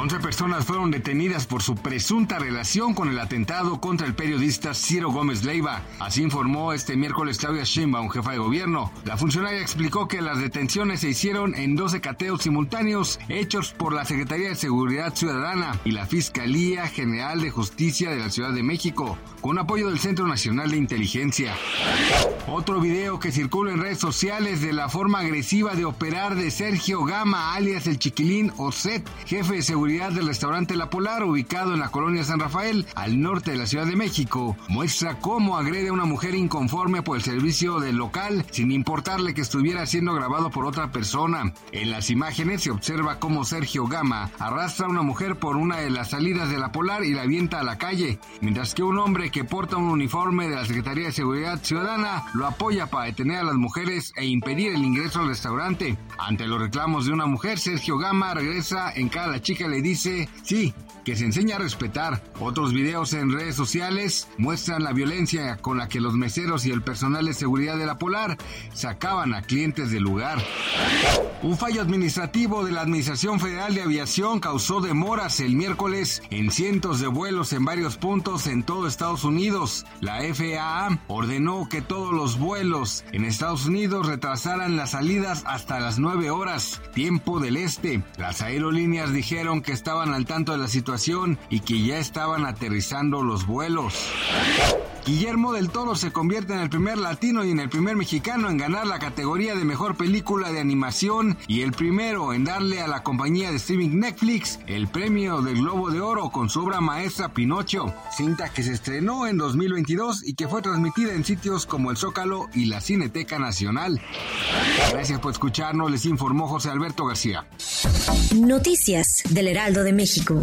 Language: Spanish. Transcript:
11 personas fueron detenidas por su presunta relación con el atentado contra el periodista Ciro Gómez Leiva. Así informó este miércoles Claudia Sheinbaum, jefa de gobierno. La funcionaria explicó que las detenciones se hicieron en 12 cateos simultáneos hechos por la Secretaría de Seguridad Ciudadana y la Fiscalía General de Justicia de la Ciudad de México, con apoyo del Centro Nacional de Inteligencia. Otro video que circula en redes sociales de la forma agresiva de operar de Sergio Gama, alias el Chiquilín Oset, jefe de seguridad del restaurante La Polar, ubicado en la colonia San Rafael, al norte de la Ciudad de México, muestra cómo agrede a una mujer inconforme por el servicio del local, sin importarle que estuviera siendo grabado por otra persona. En las imágenes se observa cómo Sergio Gama arrastra a una mujer por una de las salidas de La Polar y la avienta a la calle, mientras que un hombre que porta un uniforme de la Secretaría de Seguridad Ciudadana lo apoya para detener a las mujeres e impedir el ingreso al restaurante. Ante los reclamos de una mujer, Sergio Gama regresa en cada la chica le dice, sí, que se enseña a respetar. Otros videos en redes sociales muestran la violencia con la que los meseros y el personal de seguridad de la Polar sacaban a clientes del lugar. Un fallo administrativo de la Administración Federal de Aviación causó demoras el miércoles en cientos de vuelos en varios puntos en todo Estados Unidos. La FAA ordenó que todos los vuelos en Estados Unidos retrasaran las salidas hasta las 9 horas, tiempo del este. Las aerolíneas dijeron estaban al tanto de la situación y que ya estaban aterrizando los vuelos. Guillermo del Toro se convierte en el primer latino y en el primer mexicano en ganar la categoría de mejor película de animación y el primero en darle a la compañía de streaming Netflix el premio del Globo de Oro con su obra maestra Pinocho, cinta que se estrenó en 2022 y que fue transmitida en sitios como el Zócalo y la Cineteca Nacional. Gracias por escucharnos, les informó José Alberto García. Noticias del Heraldo de México.